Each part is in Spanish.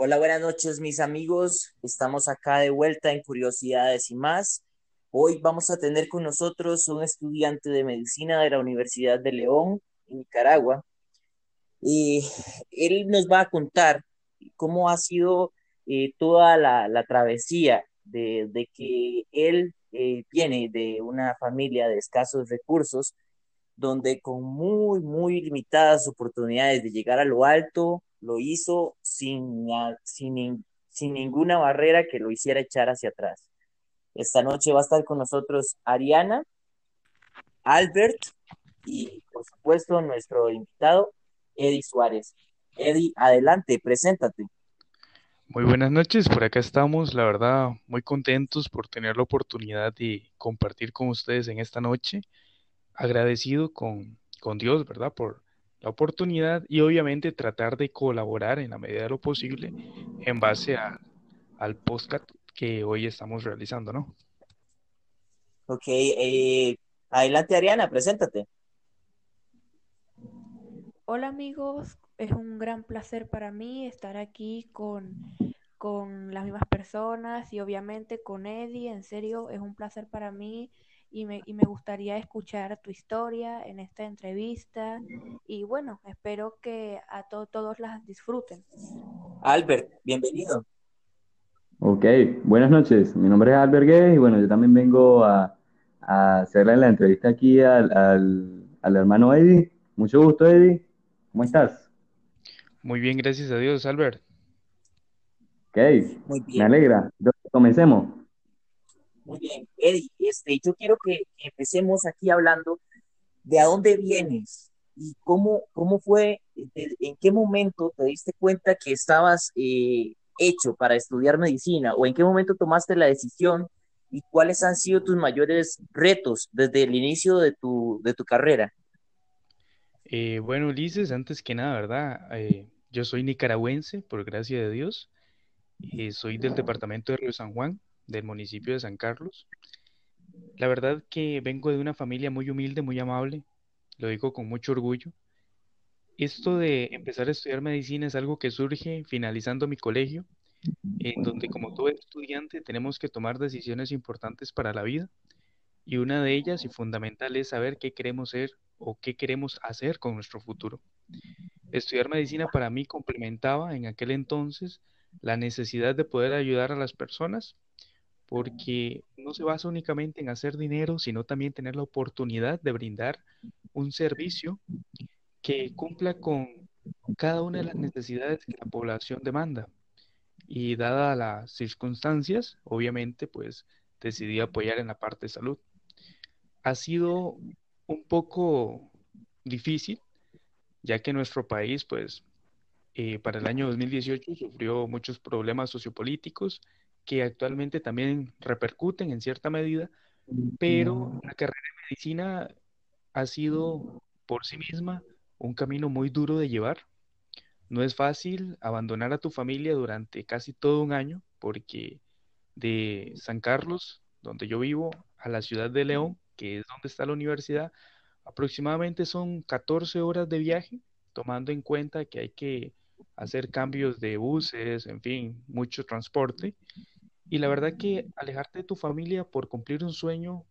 Hola, buenas noches mis amigos. Estamos acá de vuelta en Curiosidades y más. Hoy vamos a tener con nosotros un estudiante de medicina de la Universidad de León, en Nicaragua. Y él nos va a contar cómo ha sido eh, toda la, travesía de, que él eh, viene de una familia de escasos recursos, donde con muy, muy limitadas oportunidades de llegar a lo alto, lo hizo sin, sin, sin ninguna barrera que lo hiciera echar hacia atrás. Esta noche va a estar con nosotros Ariana, Albert y, por supuesto, nuestro invitado, Eddie Suárez. Eddie, adelante, preséntate. Muy buenas noches, por acá estamos, la verdad, muy contentos por tener la oportunidad de compartir con ustedes en esta noche. Agradecido con, con Dios, ¿verdad? Por la oportunidad y obviamente tratar de colaborar en la medida de lo posible en base al podcast que hoy estamos realizando, ¿no? Ok, eh, adelante Ariana, preséntate. Hola amigos, es un gran placer para mí estar aquí con, con las mismas personas y obviamente con Eddie, en serio, es un placer para mí y me, y me gustaría escuchar tu historia en esta entrevista y bueno, espero que a todos las disfruten. Albert, bienvenido. Ok, buenas noches. Mi nombre es Albert Gay y bueno, yo también vengo a, hacerle la entrevista aquí al, al, hermano Eddie. Mucho gusto, Eddie. ¿Cómo estás? Muy bien, gracias a Dios, Albert. Ok, Muy bien. me alegra. comencemos. Muy bien, Eddie, este, yo quiero que, empecemos aquí hablando de a dónde vienes y cómo, cómo fue, en qué momento te diste cuenta que estabas eh, hecho para estudiar medicina o en qué momento tomaste la decisión y cuáles han sido tus mayores retos desde el inicio de tu, de tu carrera? Eh, bueno, Ulises, antes que nada, ¿verdad? Eh, yo soy nicaragüense, por gracia de Dios. Eh, soy del departamento de Río San Juan, del municipio de San Carlos. La verdad que vengo de una familia muy humilde, muy amable, lo digo con mucho orgullo. Esto de empezar a estudiar medicina es algo que surge finalizando mi colegio, en donde como todo estudiante tenemos que tomar decisiones importantes para la vida y una de ellas y fundamental es saber qué queremos ser o qué queremos hacer con nuestro futuro. Estudiar medicina para mí complementaba en aquel entonces la necesidad de poder ayudar a las personas porque no se basa únicamente en hacer dinero, sino también tener la oportunidad de brindar un servicio que cumpla con cada una de las necesidades que la población demanda. Y dadas las circunstancias, obviamente, pues decidí apoyar en la parte de salud. Ha sido un poco difícil, ya que nuestro país, pues, eh, para el año 2018 sufrió muchos problemas sociopolíticos que actualmente también repercuten en cierta medida, pero la carrera de medicina ha sido por sí misma un camino muy duro de llevar. No es fácil abandonar a tu familia durante casi todo un año porque de San Carlos, donde yo vivo, a la ciudad de León, que es donde está la universidad, aproximadamente son 14 horas de viaje, tomando en cuenta que hay que hacer cambios de buses, en fin, mucho transporte. Y la verdad que alejarte de tu familia por cumplir un sueño,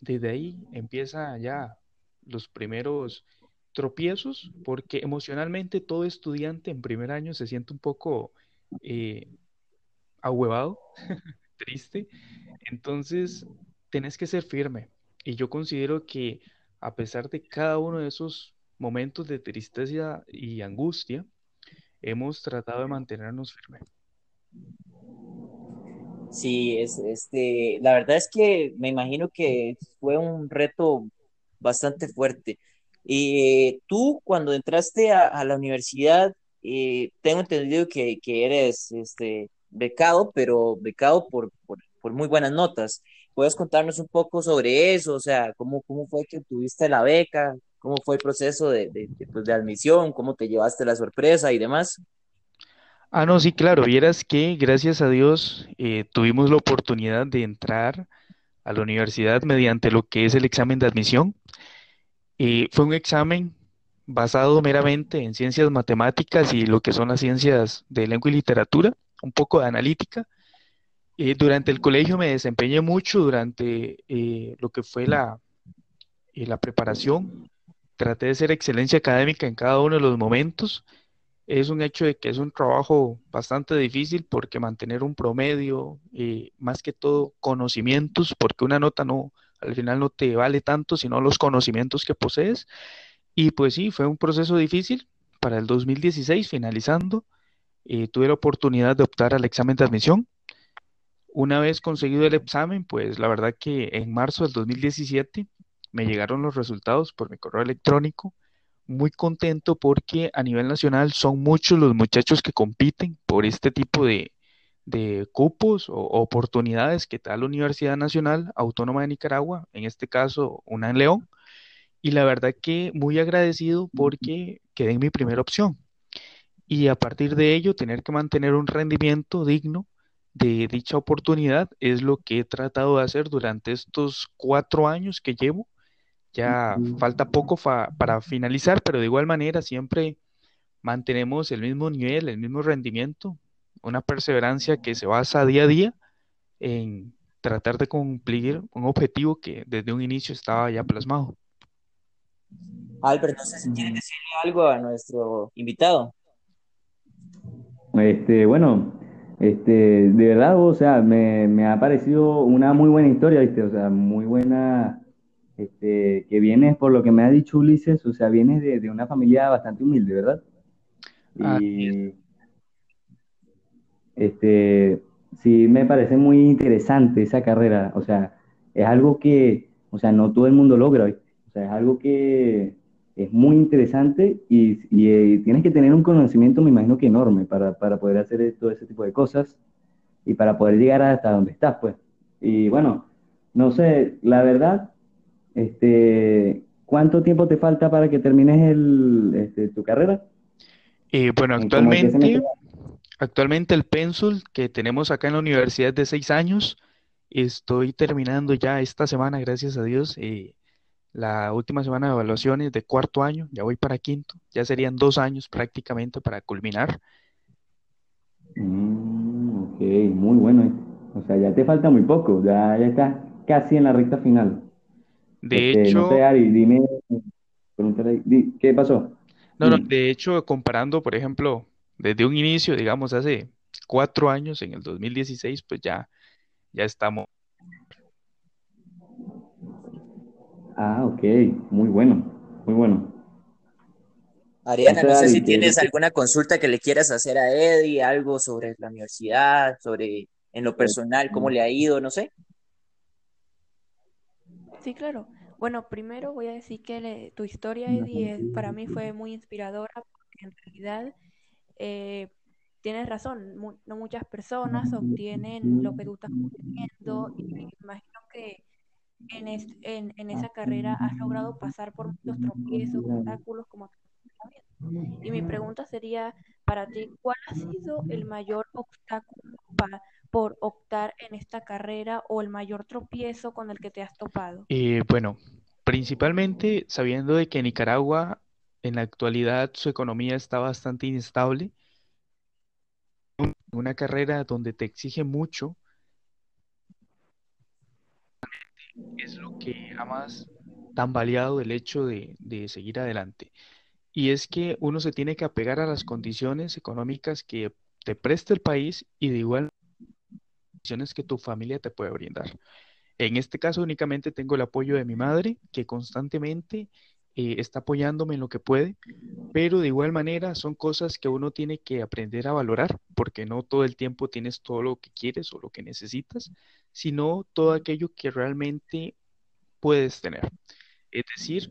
desde ahí empieza ya los primeros tropiezos, porque emocionalmente todo estudiante en primer año se siente un poco eh, ahuevado, triste. Entonces, tenés que ser firme. Y yo considero que a pesar de cada uno de esos momentos de tristeza y angustia, hemos tratado de mantenernos firmes. Sí, es, este, la verdad es que me imagino que fue un reto bastante fuerte. Y tú, cuando entraste a, la universidad, eh, tengo entendido que, eres este, becado, pero becado por, por, muy buenas notas. ¿Puedes contarnos un poco sobre eso? O sea, ¿cómo, cómo fue que tuviste la beca? ¿Cómo fue el proceso de, de, pues, de admisión? ¿Cómo te llevaste la sorpresa y demás? Ah, no, sí, claro. Vieras que gracias a Dios eh, tuvimos la oportunidad de entrar a la universidad mediante lo que es el examen de admisión. Eh, fue un examen basado meramente en ciencias matemáticas y lo que son las ciencias de lengua y literatura, un poco de analítica. Eh, durante el colegio me desempeñé mucho durante eh, lo que fue la, eh, la preparación. Traté de ser excelencia académica en cada uno de los momentos. Es un hecho de que es un trabajo bastante difícil porque mantener un promedio, más que todo conocimientos, porque una nota no, al final no te vale tanto, sino los conocimientos que posees. Y pues sí, fue un proceso difícil. Para el 2016, finalizando, eh, tuve la oportunidad de optar al examen de admisión. Una vez conseguido el examen, pues la verdad que en marzo del 2017 me llegaron los resultados por mi correo electrónico. Muy contento porque a nivel nacional son muchos los muchachos que compiten por este tipo de, de cupos o oportunidades que da la Universidad Nacional Autónoma de Nicaragua, en este caso una en León, y la verdad que muy agradecido porque quedé en mi primera opción. Y a partir de ello, tener que mantener un rendimiento digno de dicha oportunidad es lo que he tratado de hacer durante estos cuatro años que llevo. Ya falta poco para finalizar, pero de igual manera siempre mantenemos el mismo nivel, el mismo rendimiento, una perseverancia que se basa día a día en tratar de cumplir un objetivo que desde un inicio estaba ya plasmado. Albert, no sé si quieres decirle algo a nuestro invitado. Este, bueno, este, de verdad, o sea, me, ha parecido una muy buena historia, ¿viste? O sea, muy buena, este, que vienes, por lo que me ha dicho Ulises, o sea, vienes de, una familia bastante humilde, ¿verdad? Y, este, sí, me parece muy interesante esa carrera, o sea, es algo que, o sea, no todo el mundo logra, ¿viste? O sea, es algo que es muy interesante y, eh, tienes que tener un conocimiento, me imagino que enorme para, poder hacer todo ese tipo de cosas y para poder llegar hasta donde estás, pues. Y bueno, no sé, la verdad, este, ¿cuánto tiempo te falta para que termines el, este, tu carrera? Eh, bueno, actualmente, actualmente el Pensul que tenemos acá en la universidad es de seis años. Estoy terminando ya esta semana, gracias a Dios. Eh, la última semana de evaluaciones de cuarto año, ya voy para quinto, ya serían dos años prácticamente para culminar. Mm, ok, muy bueno. O sea, ya te falta muy poco, ya, ya estás casi en la recta final. De este, hecho, dime, ¿qué pasó? No, no, de hecho, comparando, por ejemplo, desde un inicio, digamos, hace cuatro años, en el 2016, pues ya, ya estamos Ah, ok, muy bueno, muy bueno. Ariana, no sé si tienes alguna consulta que le quieras hacer a Eddie, algo sobre la universidad, sobre en lo personal, cómo le ha ido, no sé. Sí, claro. Bueno, primero voy a decir que tu historia, Eddie, para mí fue muy inspiradora, porque en realidad eh, tienes razón, no muchas personas obtienen lo que tú estás obteniendo y me imagino que en, en, esa carrera has logrado pasar por muchos tropiezos, obstáculos como y mi pregunta sería para ti, ¿cuál ha sido el mayor obstáculo para, por optar en esta carrera o el mayor tropiezo con el que te has topado? Eh, bueno, principalmente sabiendo de que Nicaragua en la actualidad su economía está bastante inestable, una carrera donde te exige mucho, es lo que ha más tambaleado el hecho de, seguir adelante. Y es que uno se tiene que apegar a las condiciones económicas que te presta el país y de igual que tu familia te puede brindar. En este caso únicamente tengo el apoyo de mi madre, que constantemente eh, está apoyándome en lo que puede, pero de igual manera son cosas que uno tiene que aprender a valorar, porque no todo el tiempo tienes todo lo que quieres o lo que necesitas, sino todo aquello que realmente puedes tener. Es decir,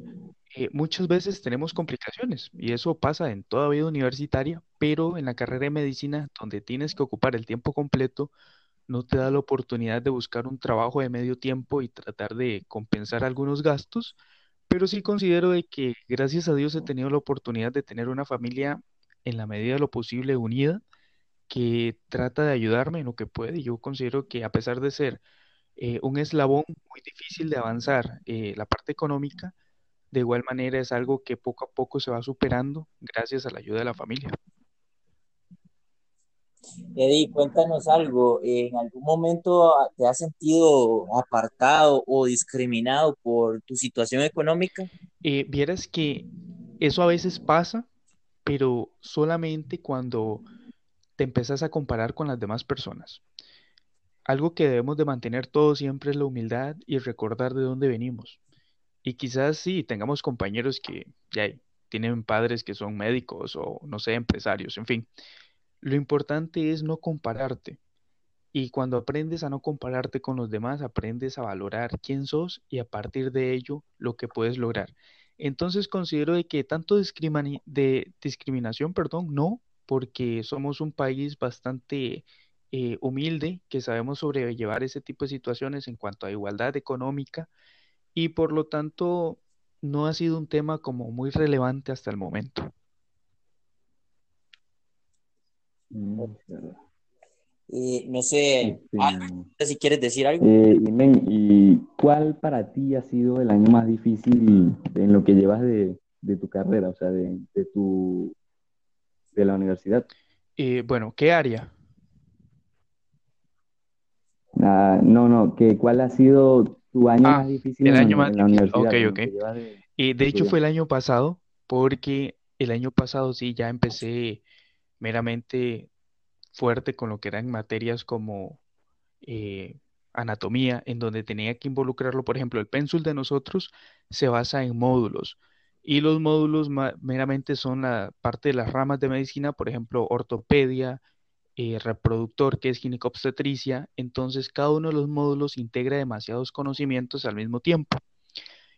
eh, muchas veces tenemos complicaciones y eso pasa en toda vida universitaria, pero en la carrera de medicina, donde tienes que ocupar el tiempo completo, no te da la oportunidad de buscar un trabajo de medio tiempo y tratar de compensar algunos gastos, pero sí considero de que gracias a Dios he tenido la oportunidad de tener una familia en la medida de lo posible unida que trata de ayudarme en lo que puede. Yo considero que a pesar de ser eh, un eslabón muy difícil de avanzar, eh, la parte económica, de igual manera es algo que poco a poco se va superando gracias a la ayuda de la familia. Eddie, cuéntanos algo. ¿En algún momento te has sentido apartado o discriminado por tu situación económica? Eh, vieras que eso a veces pasa, pero solamente cuando te empezás a comparar con las demás personas. Algo que debemos de mantener todos siempre es la humildad y recordar de dónde venimos. Y quizás sí, tengamos compañeros que ya tienen padres que son médicos o no sé, empresarios, en fin. Lo importante es no compararte. Y cuando aprendes a no compararte con los demás, aprendes a valorar quién sos y a partir de ello lo que puedes lograr. Entonces considero de que tanto de discriminación, perdón, no, porque somos un país bastante eh, humilde, que sabemos sobrellevar ese tipo de situaciones en cuanto a igualdad económica y por lo tanto no ha sido un tema como muy relevante hasta el momento. Mm, eh, no sé, este, si quieres decir algo. Eh, ¿y cuál para ti ha sido el año más difícil en lo que llevas de, tu carrera, o sea, de, tu de la universidad? Eh, bueno, ¿qué área? Ah, no, no, que cuál ha sido tu año Ah, más difícil el en, año más en la difícil. Ok, universidad, en lo ok. que llevas de, Y de de hecho fue el año pasado, porque el año pasado sí ya empecé meramente fuerte con lo que eran materias como eh, anatomía, en donde tenía que involucrarlo. Por ejemplo, el pénsul de nosotros se basa en módulos. Y los módulos meramente son la parte de las ramas de medicina, por ejemplo, ortopedia, eh, reproductor, que es ginecobstetricia. Entonces, cada uno de los módulos integra demasiados conocimientos al mismo tiempo.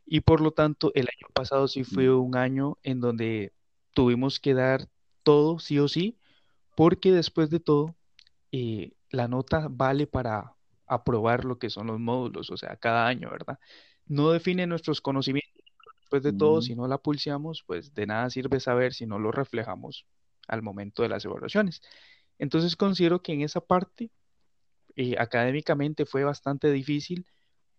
Y por lo tanto, el año pasado sí fue un año en donde tuvimos que dar todo, sí o sí, porque después de todo, eh, la nota vale para aprobar lo que son los módulos, o sea, cada año, ¿verdad? No define nuestros conocimientos después de todo, si no la pulseamos, pues de nada sirve saber si no lo reflejamos al momento de las evaluaciones. Entonces considero que en esa parte, eh, académicamente fue bastante difícil,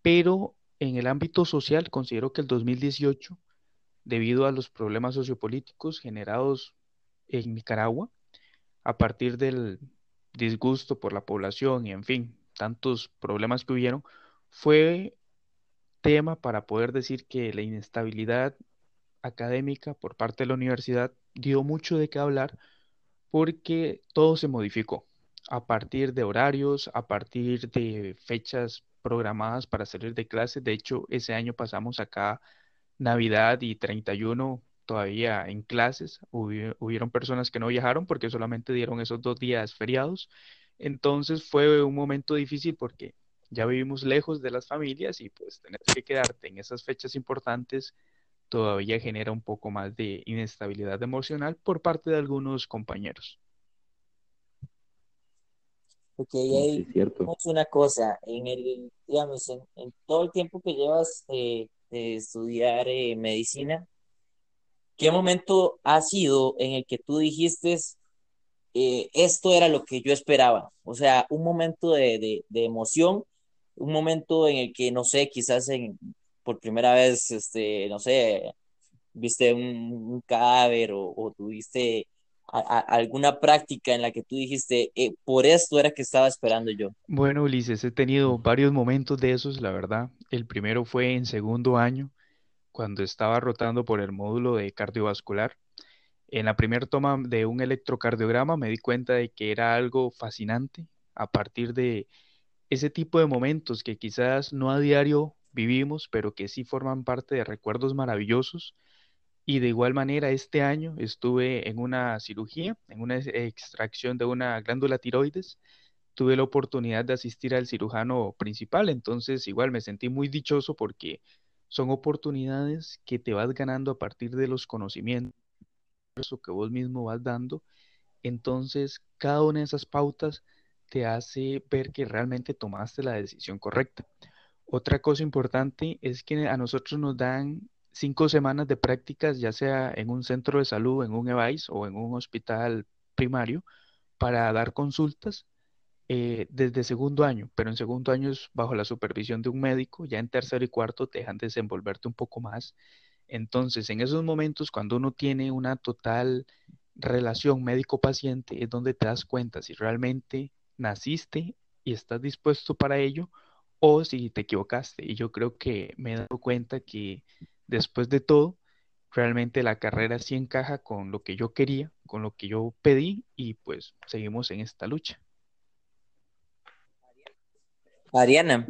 pero en el ámbito social considero que el 2018, debido a los problemas sociopolíticos generados en Nicaragua, a partir del disgusto por la población y en fin, tantos problemas que hubieron, fue tema para poder decir que la inestabilidad académica por parte de la universidad dio mucho de qué hablar porque todo se modificó a partir de horarios, a partir de fechas programadas para salir de clase. De hecho, ese año pasamos acá Navidad y 31 todavía en clases. Hubi- hubieron personas que no viajaron porque solamente dieron esos dos días feriados. Entonces fue un momento difícil porque ya vivimos lejos de las familias y pues tener que quedarte en esas fechas importantes todavía genera un poco más de inestabilidad emocional por parte de algunos compañeros. Ok, sí, Eddie, es una cosa, en el, digamos, en, en todo el tiempo que llevas eh, de estudiar eh, medicina, ¿qué momento ha sido en el que tú dijiste, eh, esto era lo que yo esperaba? O sea, un momento de, de, emoción, un momento en el que, no sé, quizás en, por primera vez, este, no sé, viste un, un cadáver o, o tuviste alguna práctica en la que tú dijiste, eh, por esto era que estaba esperando yo. Bueno, Ulises, he tenido varios momentos de esos, la verdad. El primero fue en segundo año, cuando estaba rotando por el módulo de cardiovascular. En la primera toma de un electrocardiograma me di cuenta de que era algo fascinante a partir de ese tipo de momentos que quizás no a diario vivimos, pero que sí forman parte de recuerdos maravillosos. Y de igual manera, este año estuve en una cirugía, en una ex- extracción de una glándula tiroides. Tuve la oportunidad de asistir al cirujano principal, entonces igual me sentí muy dichoso porque son oportunidades que te vas ganando a partir de los conocimientos que vos mismo vas dando. Entonces, cada una de esas pautas te hace ver que realmente tomaste la decisión correcta. Otra cosa importante es que a nosotros nos dan cinco semanas de prácticas, ya sea en un centro de salud, en un EVAIS o en un hospital primario, para dar consultas eh, desde segundo año, pero en segundo año es bajo la supervisión de un médico, ya en tercero y cuarto te dejan desenvolverte un poco más Entonces, en esos momentos, cuando uno tiene una total relación médico-paciente, es donde te das cuenta si realmente naciste y estás dispuesto para ello o si te equivocaste. Y yo creo que me he dado cuenta que después de todo, realmente la carrera sí encaja con lo que yo quería, con lo que yo pedí y pues seguimos en esta lucha. Ariana.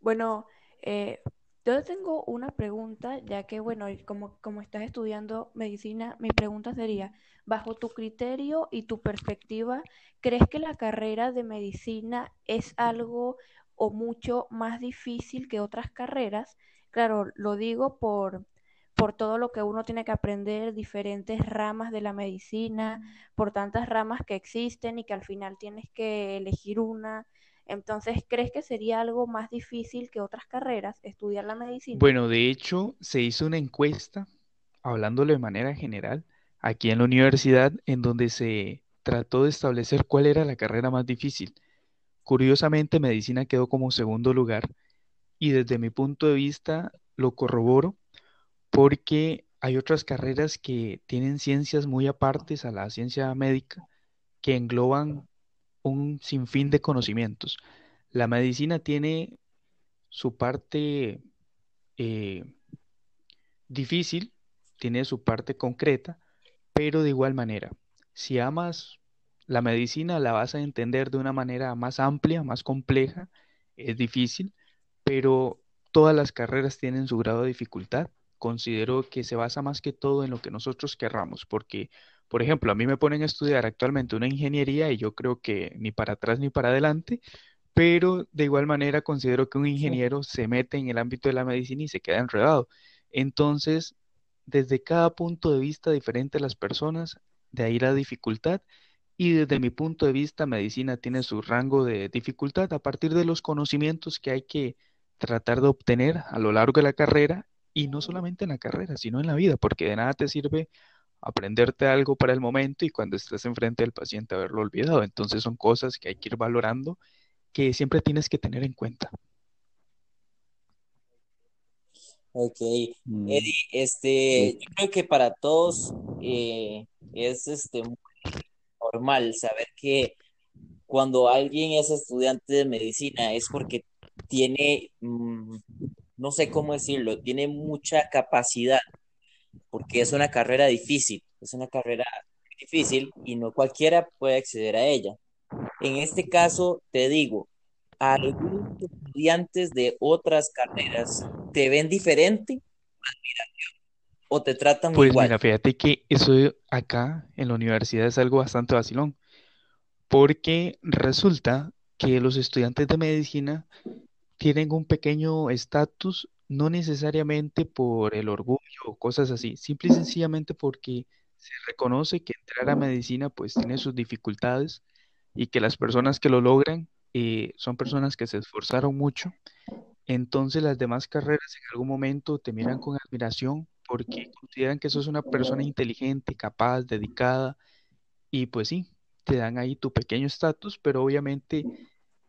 Bueno, eh, yo tengo una pregunta, ya que, bueno, como, como estás estudiando medicina, mi pregunta sería, bajo tu criterio y tu perspectiva, ¿crees que la carrera de medicina es algo o mucho más difícil que otras carreras? Claro, lo digo por, por todo lo que uno tiene que aprender, diferentes ramas de la medicina, por tantas ramas que existen y que al final tienes que elegir una. Entonces, ¿crees que sería algo más difícil que otras carreras estudiar la medicina? Bueno, de hecho, se hizo una encuesta, hablándolo de manera general, aquí en la universidad, en donde se trató de establecer cuál era la carrera más difícil. Curiosamente, medicina quedó como segundo lugar y desde mi punto de vista lo corroboro porque hay otras carreras que tienen ciencias muy apartes a la ciencia médica que engloban un sinfín de conocimientos. La medicina tiene su parte eh, difícil, tiene su parte concreta, pero de igual manera, si amas la medicina, la vas a entender de una manera más amplia, más compleja, es difícil, pero todas las carreras tienen su grado de dificultad. Considero que se basa más que todo en lo que nosotros querramos, porque por ejemplo, a mí me ponen a estudiar actualmente una ingeniería y yo creo que ni para atrás ni para adelante, pero de igual manera considero que un ingeniero se mete en el ámbito de la medicina y se queda enredado. Entonces, desde cada punto de vista diferente de las personas, de ahí la dificultad. Y desde mi punto de vista, medicina tiene su rango de dificultad a partir de los conocimientos que hay que tratar de obtener a lo largo de la carrera y no solamente en la carrera, sino en la vida, porque de nada te sirve aprenderte algo para el momento y cuando estés enfrente del paciente haberlo olvidado. Entonces son cosas que hay que ir valorando que siempre tienes que tener en cuenta. Ok, mm. Eddie, este, yo creo que para todos eh, es este normal saber que cuando alguien es estudiante de medicina es porque tiene, mm, no sé cómo decirlo, tiene mucha capacidad porque es una carrera difícil, es una carrera difícil y no cualquiera puede acceder a ella. En este caso, te digo, algunos estudiantes de otras carreras te ven diferente o te tratan pues igual. Pues mira, fíjate que eso acá en la universidad es algo bastante vacilón, porque resulta que los estudiantes de medicina tienen un pequeño estatus no necesariamente por el orgullo o cosas así, simple y sencillamente porque se reconoce que entrar a medicina pues tiene sus dificultades y que las personas que lo logran eh, son personas que se esforzaron mucho. Entonces las demás carreras en algún momento te miran con admiración porque consideran que sos una persona inteligente, capaz, dedicada y pues sí, te dan ahí tu pequeño estatus, pero obviamente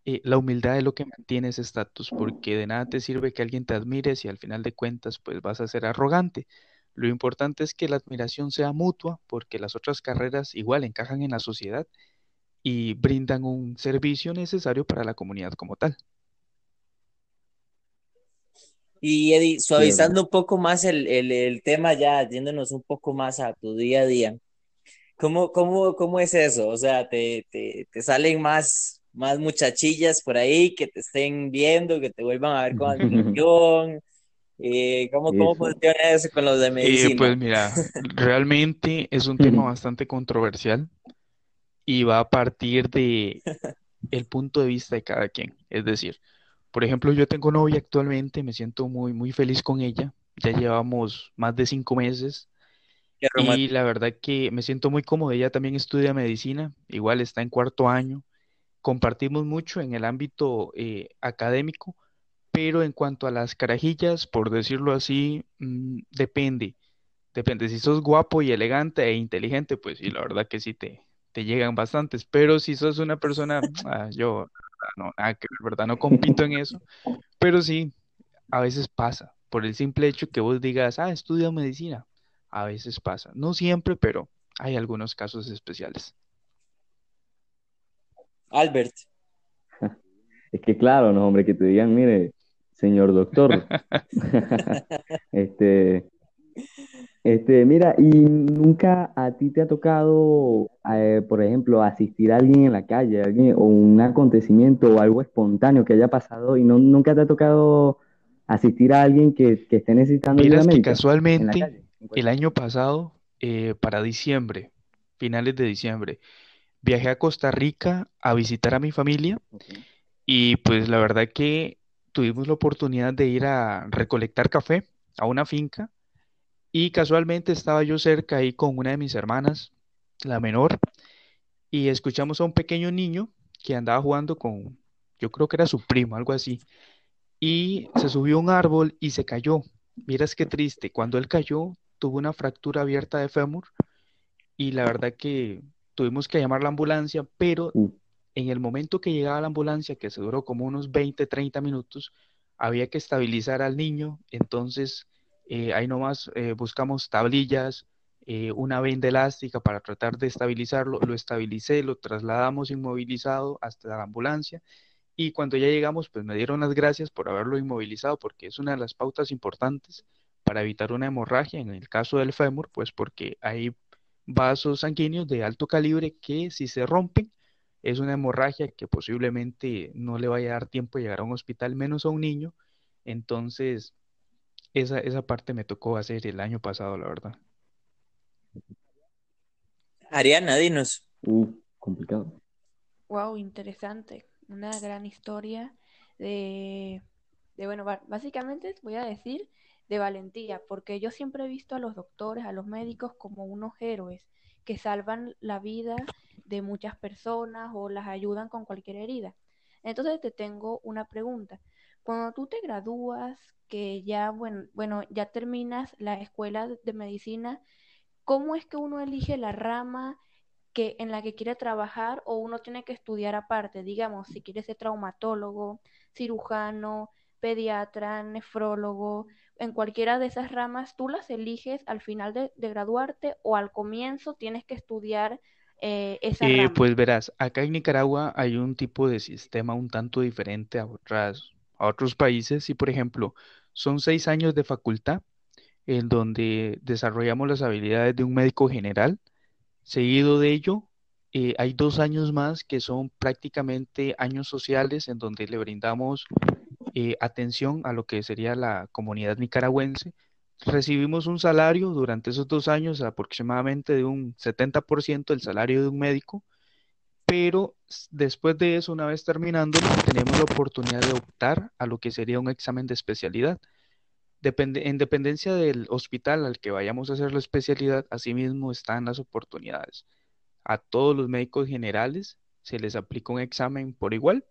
eh, la humildad es lo que mantiene ese estatus, porque de nada te sirve que alguien te admire si al final de cuentas pues vas a ser arrogante. Lo importante es que la admiración sea mutua, porque las otras carreras igual encajan en la sociedad y brindan un servicio necesario para la comunidad como tal. Y Eddie, suavizando un poco más el, tema ya, yéndonos un poco más a tu día a día, ¿cómo, cómo, cómo es eso? O sea, ¿te, te, te salen más más muchachillas por ahí que te estén viendo, que te vuelvan a ver con admiración. Eh, ¿cómo, ¿Cómo funciona eso con los de medicina? pues mira, realmente es un tema bastante controversial y va a partir de el punto de vista de cada quien. Es decir, por ejemplo, yo tengo novia actualmente, me siento muy, muy feliz con ella. Ya llevamos más de cinco meses. Y la verdad que me siento muy cómodo. Ella también estudia medicina, igual está en cuarto año compartimos mucho en el ámbito eh, académico, pero en cuanto a las carajillas, por decirlo así, mm, depende. Depende, si sos guapo y elegante e inteligente, pues sí, la verdad que sí te, te llegan bastantes, pero si sos una persona, ah, yo, no, nada que verdad, no compito en eso, pero sí, a veces pasa, por el simple hecho que vos digas, ah, estudia medicina, a veces pasa. No siempre, pero hay algunos casos especiales. Albert. Es que claro, no, hombre, que te digan, mire, señor doctor. este, este, mira, ¿y nunca a ti te ha tocado, eh, por ejemplo, asistir a alguien en la calle, alguien, o un acontecimiento o algo espontáneo que haya pasado y no, nunca te ha tocado asistir a alguien que, esté necesitando ayuda que casualmente el año pasado, eh, para diciembre, finales de diciembre, viajé a Costa Rica a visitar a mi familia y pues la verdad que tuvimos la oportunidad de ir a recolectar café a una finca y casualmente estaba yo cerca ahí con una de mis hermanas, la menor, y escuchamos a un pequeño niño que andaba jugando con, yo creo que era su primo, algo así, y se subió a un árbol y se cayó. Miras qué triste, cuando él cayó tuvo una fractura abierta de fémur y la verdad que tuvimos que llamar la ambulancia, pero uh. en el momento que llegaba la ambulancia, que se duró como unos 20, 30 minutos, había que estabilizar al niño, entonces eh, ahí nomás eh, buscamos tablillas, eh, una venda elástica para tratar de estabilizarlo, lo estabilicé, lo trasladamos inmovilizado hasta la ambulancia. Y cuando ya llegamos pues me dieron las gracias por haberlo inmovilizado porque es una de las pautas importantes para evitar una hemorragia en el caso del fémur, pues porque hay vasos sanguíneos de alto calibre que si se rompen es una hemorragia que posiblemente no le vaya a dar tiempo de llegar a un hospital, menos a un niño. Entonces, esa, esa parte me tocó hacer el año pasado, la verdad. Ariana, dinos. Uh, complicado. Wow, interesante. Una gran historia de, de, bueno, básicamente voy a decir de valentía, porque yo siempre he visto a los doctores, a los médicos como unos héroes que salvan la vida de muchas personas o las ayudan con cualquier herida. Entonces te tengo una pregunta. Cuando tú te gradúas, que ya, bueno, bueno, ya terminas la escuela de medicina, ¿cómo es que uno elige la rama que, en la que quiere trabajar o uno tiene que estudiar aparte? Digamos, si quiere ser traumatólogo, cirujano, pediatra, nefrólogo, en cualquiera de esas ramas, tú las eliges al final de, graduarte o al comienzo tienes que estudiar eh, esa eh, rama. Pues verás, acá en Nicaragua hay un tipo de sistema un tanto diferente a otras a otros países y, por ejemplo, son seis años de facultad en donde desarrollamos las habilidades de un médico general. Seguido de ello, eh, hay dos años más que son prácticamente años sociales en donde le brindamos eh, atención a lo que sería la comunidad nicaragüense. Recibimos un salario durante esos dos años aproximadamente de un 70% del salario de un médico pero después de eso, una vez terminando, tenemos la oportunidad de optar a lo que sería un examen de especialidad. En dependencia del hospital al que vayamos a hacer la especialidad, asimismo están las oportunidades. A todos los médicos generales se les aplica un examen por igual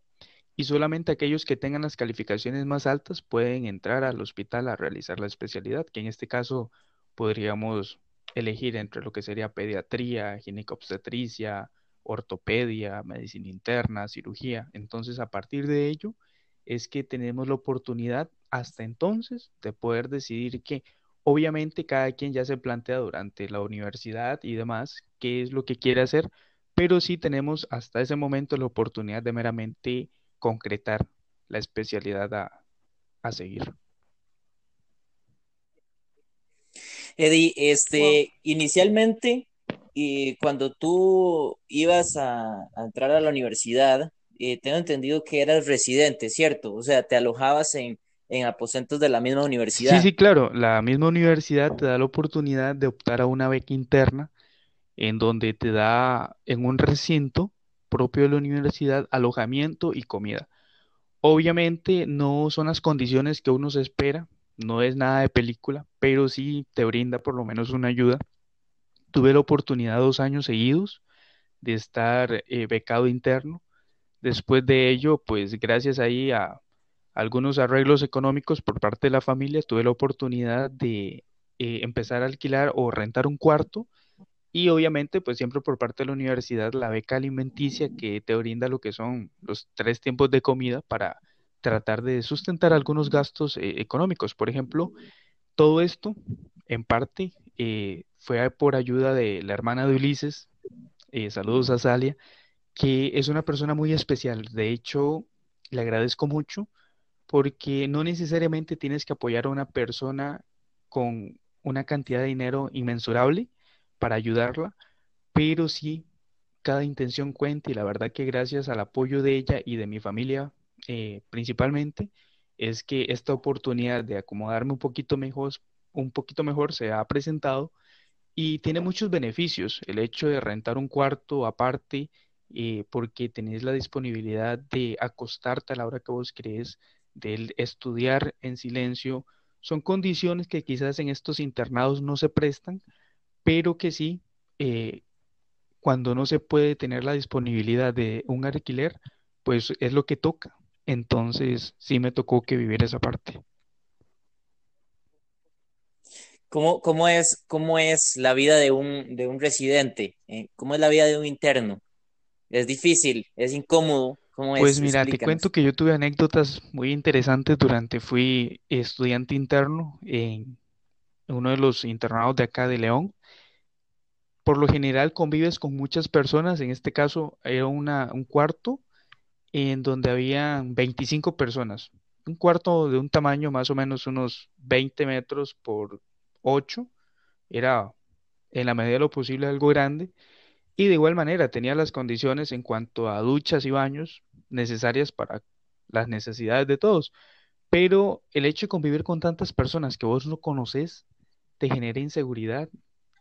y solamente aquellos que tengan las calificaciones más altas pueden entrar al hospital a realizar la especialidad, que en este caso podríamos elegir entre lo que sería pediatría, ginecobstetricia, ortopedia, medicina interna, cirugía. Entonces, a partir de ello, es que tenemos la oportunidad hasta entonces de poder decidir que obviamente cada quien ya se plantea durante la universidad y demás qué es lo que quiere hacer, pero sí tenemos hasta ese momento la oportunidad de meramente concretar la especialidad a, a seguir. Eddie, este, inicialmente y cuando tú ibas a, entrar a la universidad, eh, tengo entendido que eras residente, ¿cierto? O sea, te alojabas en, en aposentos de la misma universidad. Sí, sí, claro. La misma universidad te da la oportunidad de optar a una beca interna en donde te da en un recinto propio de la universidad alojamiento y comida. Obviamente no son las condiciones que uno se espera, no es nada de película, pero sí te brinda por lo menos una ayuda Tuve la oportunidad dos años seguidos de estar eh, becado interno. Después de ello, pues gracias ahí a algunos arreglos económicos por parte de la familia, tuve la oportunidad de eh, empezar a alquilar o rentar un cuarto y obviamente pues siempre por parte de la universidad la beca alimenticia que te brinda lo que son los tres tiempos de comida para tratar de sustentar algunos gastos eh, económicos. Por ejemplo, todo esto, en parte, eh, fue por ayuda de la hermana de Ulises, eh, saludos a Salia, que es una persona muy especial. De hecho, le agradezco mucho porque no necesariamente tienes que apoyar a una persona con una cantidad de dinero inmensurable para ayudarla, pero sí cada intención cuenta y la verdad que gracias al apoyo de ella y de mi familia eh, principalmente es que esta oportunidad de acomodarme un poquito mejor, un poquito mejor se ha presentado y tiene muchos beneficios. El hecho de rentar un cuarto aparte eh, porque tenés la disponibilidad de acostarte a la hora que vos crees, de estudiar en silencio, son condiciones que quizás en estos internados no se prestan, pero que sí, eh, cuando no se puede tener la disponibilidad de un alquiler, pues es lo que toca. Entonces sí me tocó que vivir esa parte. ¿Cómo, cómo es, cómo es la vida de un, de un residente? Eh, ¿Cómo es la vida de un interno? ¿Es difícil? ¿Es incómodo? ¿Cómo es? Pues mira, te cuento que yo tuve anécdotas muy interesantes durante fui estudiante interno en uno de los internados de acá de León. Por lo general convives con muchas personas, en este caso era una, un cuarto en donde había 25 personas. Un cuarto de un tamaño más o menos unos 20 metros por 8. Era en la medida de lo posible algo grande. Y de igual manera tenía las condiciones en cuanto a duchas y baños necesarias para las necesidades de todos. Pero el hecho de convivir con tantas personas que vos no conoces te genera inseguridad,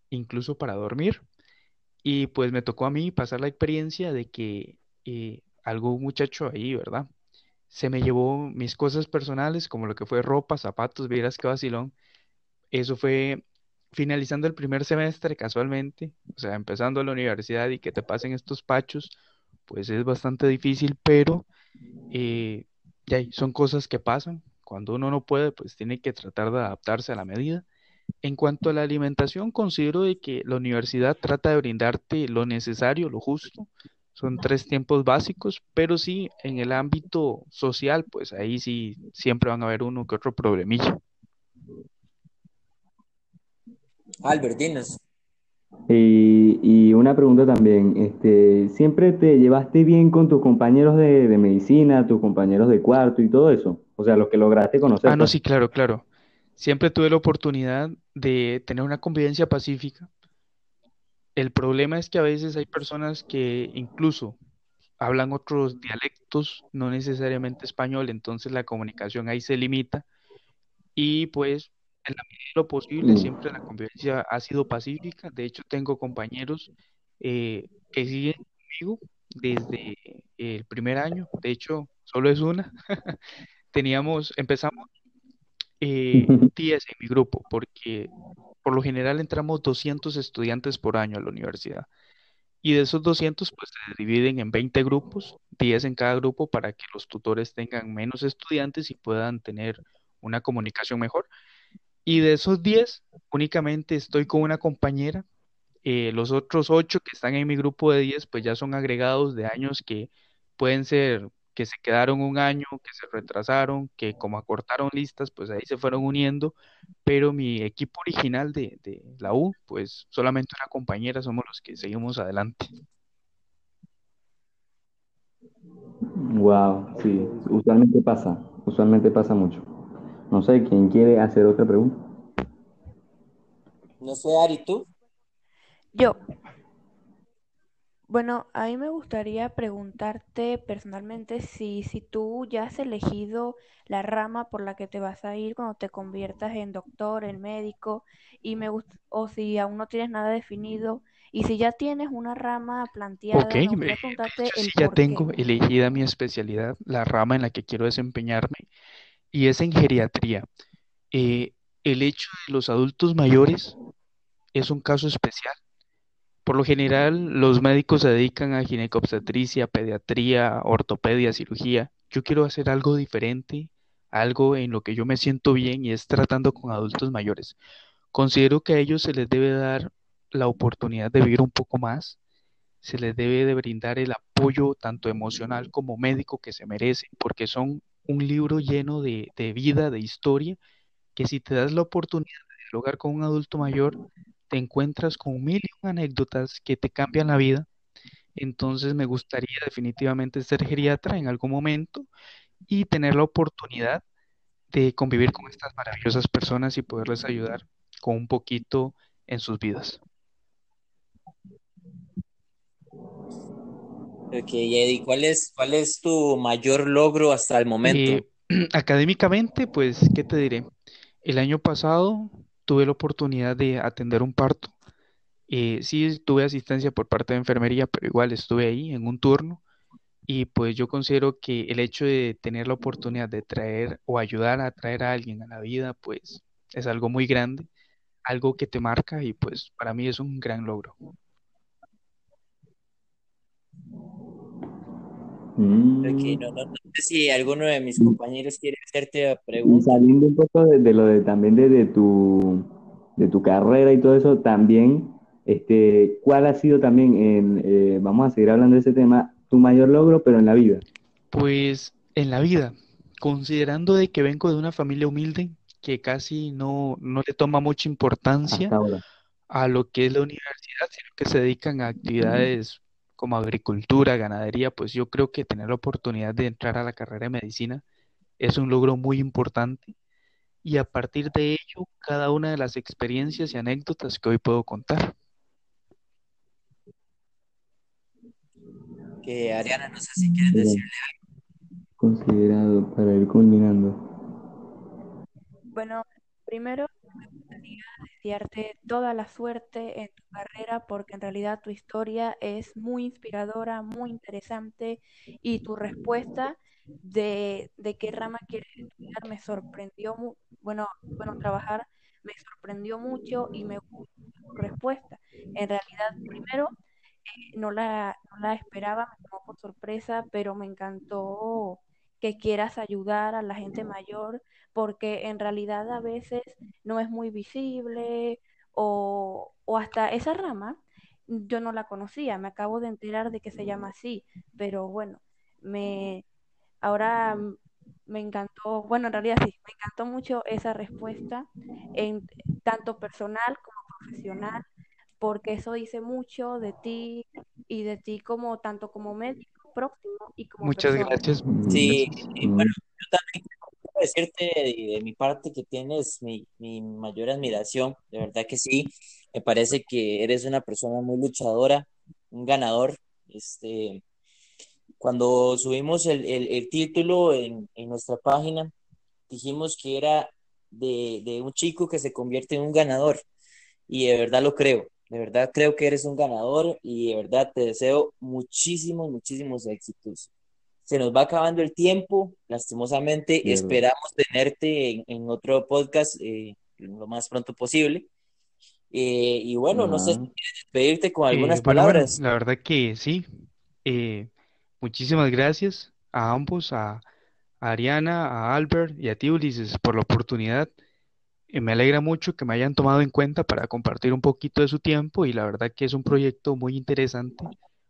incluso para dormir. Y pues me tocó a mí pasar la experiencia de que eh, algún muchacho ahí, ¿verdad? Se me llevó mis cosas personales, como lo que fue ropa, zapatos, vieras qué vacilón. Eso fue finalizando el primer semestre casualmente, o sea, empezando la universidad y que te pasen estos pachos, pues es bastante difícil, pero eh, son cosas que pasan. Cuando uno no puede, pues tiene que tratar de adaptarse a la medida. En cuanto a la alimentación, considero de que la universidad trata de brindarte lo necesario, lo justo. Son tres tiempos básicos, pero sí en el ámbito social, pues ahí sí siempre van a haber uno que otro problemilla. Albert, dinos. Y, y una pregunta también, este, ¿siempre te llevaste bien con tus compañeros de, de medicina, tus compañeros de cuarto y todo eso? O sea, los que lograste conocer, Ah, no, pues. sí, claro, claro. Siempre tuve la oportunidad de tener una convivencia pacífica. El problema es que a veces hay personas que incluso hablan otros dialectos, no necesariamente español, entonces la comunicación ahí se limita y pues en la medida de lo posible Mm. siempre la convivencia ha sido pacífica. De hecho, tengo compañeros eh, que siguen conmigo desde el primer año. De hecho, solo es una. Teníamos, empezamos eh, 10 en mi grupo, porque por lo general entramos 200 estudiantes por año a la universidad. Y de esos 200, pues se dividen en 20 grupos, 10 en cada grupo, para que los tutores tengan menos estudiantes y puedan tener una comunicación mejor. Y de esos 10, únicamente estoy con una compañera. Eh, los otros 8 que están en mi grupo de 10, pues ya son agregados de años que pueden ser que se quedaron un año, que se retrasaron, que como acortaron listas, pues ahí se fueron uniendo. Pero mi equipo original de, de la U, pues solamente una compañera somos los que seguimos adelante. Wow, sí, usualmente pasa, usualmente pasa mucho. No sé, ¿quién quiere hacer otra pregunta? No sé, Ari, ¿tú? Yo, bueno, a mí me gustaría preguntarte personalmente si, si tú ya has elegido la rama por la que te vas a ir cuando te conviertas en doctor, en médico, y me gust- o si aún no tienes nada definido, y si ya tienes una rama Ok, planteada, me gustaría de preguntarte el sí ya por qué. tengo elegida mi especialidad, la rama en la que quiero desempeñarme, y es en geriatría. Eh, el hecho de los adultos mayores es un caso especial. Por lo general, los médicos se dedican a ginecobstetricia, pediatría, ortopedia, cirugía. Yo quiero hacer algo diferente, algo en lo que yo me siento bien y es tratando con adultos mayores. Considero que a ellos se les debe dar la oportunidad de vivir un poco más, se les debe de brindar el apoyo tanto emocional como médico que se merecen, porque son un libro lleno de, de vida, de historia, que si te das la oportunidad de dialogar con un adulto mayor, te encuentras con mil y un anécdotas que te cambian la vida. Entonces me gustaría definitivamente ser geriatra en algún momento y tener la oportunidad de convivir con estas maravillosas personas y poderles ayudar con un poquito en sus vidas. Ok, Eddie, ¿cuál es, cuál es tu mayor logro hasta el momento? Eh, académicamente, pues, ¿qué te diré? El año pasado tuve la oportunidad de atender un parto. Eh, sí, tuve asistencia por parte de enfermería, pero igual estuve ahí en un turno y pues yo considero que el hecho de tener la oportunidad de traer o ayudar a traer a alguien a la vida, pues es algo muy grande, algo que te marca y pues para mí es un gran logro. Ok, no, no, no sé si alguno de mis compañeros quiere hacerte Y pregunta. saliendo un poco de, de lo de también de, de tu de tu carrera y todo eso, también, este, ¿cuál ha sido también en, eh, vamos a seguir hablando de ese tema, tu mayor logro, pero en la vida, Pues en la vida, considerando de que vengo de una familia humilde que casi no, no le toma mucha importancia a lo que es la universidad, sino que se dedican a actividades como agricultura, ganadería, pues yo creo que tener la oportunidad de entrar a la carrera de medicina es un logro muy importante y a partir de ello, cada una de las experiencias y anécdotas que hoy puedo contar. Que Ariana, no sé si quieres Pero decirle considerado para ir culminando. Bueno, primero desearte toda la suerte en tu carrera porque en realidad tu historia es muy inspiradora, muy interesante y tu respuesta de, de qué rama quieres estudiar me sorprendió, bueno, bueno, trabajar me sorprendió mucho y me gustó tu respuesta. En realidad, primero no la, no la esperaba, me tomó por sorpresa, pero me encantó que quieras ayudar a la gente mayor, porque en realidad a veces no es muy visible o, o hasta esa rama yo no la conocía, me acabo de enterar de que se llama así, pero bueno, me ahora me encantó, bueno, en realidad sí, me encantó mucho esa respuesta en tanto personal como profesional porque eso dice mucho de ti y de ti como tanto como médico próximo y como Muchas persona. gracias, Sí, gracias. y bueno, yo también quiero decirte de, de mi parte que tienes mi, mi mayor admiración, de verdad que sí, me parece que eres una persona muy luchadora, un ganador. Este, cuando subimos el, el, el título en, en nuestra página, dijimos que era de, de un chico que se convierte en un ganador y de verdad lo creo, de verdad creo que eres un ganador y de verdad te deseo muchísimos, muchísimos éxitos. Se nos va acabando el tiempo, lastimosamente Cierto. esperamos tenerte en, en otro podcast eh, lo más pronto posible. Eh, y bueno, no sé si quieres despedirte con Eh, algunas bueno, bueno, palabras. la verdad que sí. Eh, muchísimas gracias a ambos, a, a Ariana, a Albert y a ti, Ulises, por la oportunidad. Eh, me alegra mucho que me hayan tomado en cuenta para compartir un poquito de su tiempo y la verdad que es un proyecto muy interesante.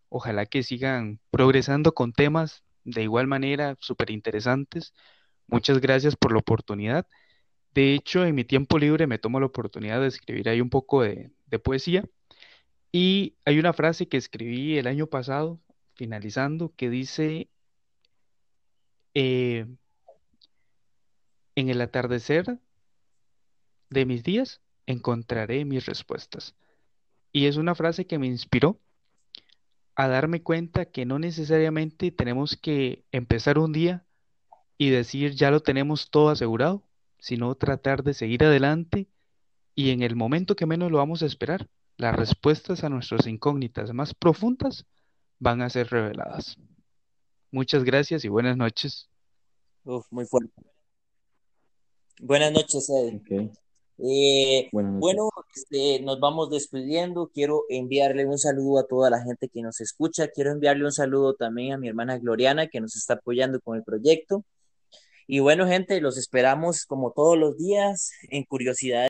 Ojalá que sigan progresando con temas de igual manera súper interesantes. Muchas gracias por la oportunidad. De hecho, en mi tiempo libre me tomo la oportunidad de escribir ahí un poco de, de poesía y hay una frase que escribí el año pasado, finalizando, que dice, eh, en el atardecer de mis días encontraré mis respuestas. Y es una frase que me inspiró a darme cuenta que no necesariamente tenemos que empezar un día y decir ya lo tenemos todo asegurado, sino tratar de seguir adelante y en el momento que menos lo vamos a esperar, las respuestas a nuestras incógnitas más profundas van a ser reveladas. Muchas gracias y buenas noches. Uf, muy fuerte. Buenas noches. Ok. Eh, bueno, este, nos vamos despidiendo. Quiero enviarle un saludo a toda la gente que nos escucha. Quiero enviarle un saludo también a mi hermana Gloriana, que nos está apoyando con el proyecto. Y bueno, gente, los esperamos como todos los días en Curiosidades.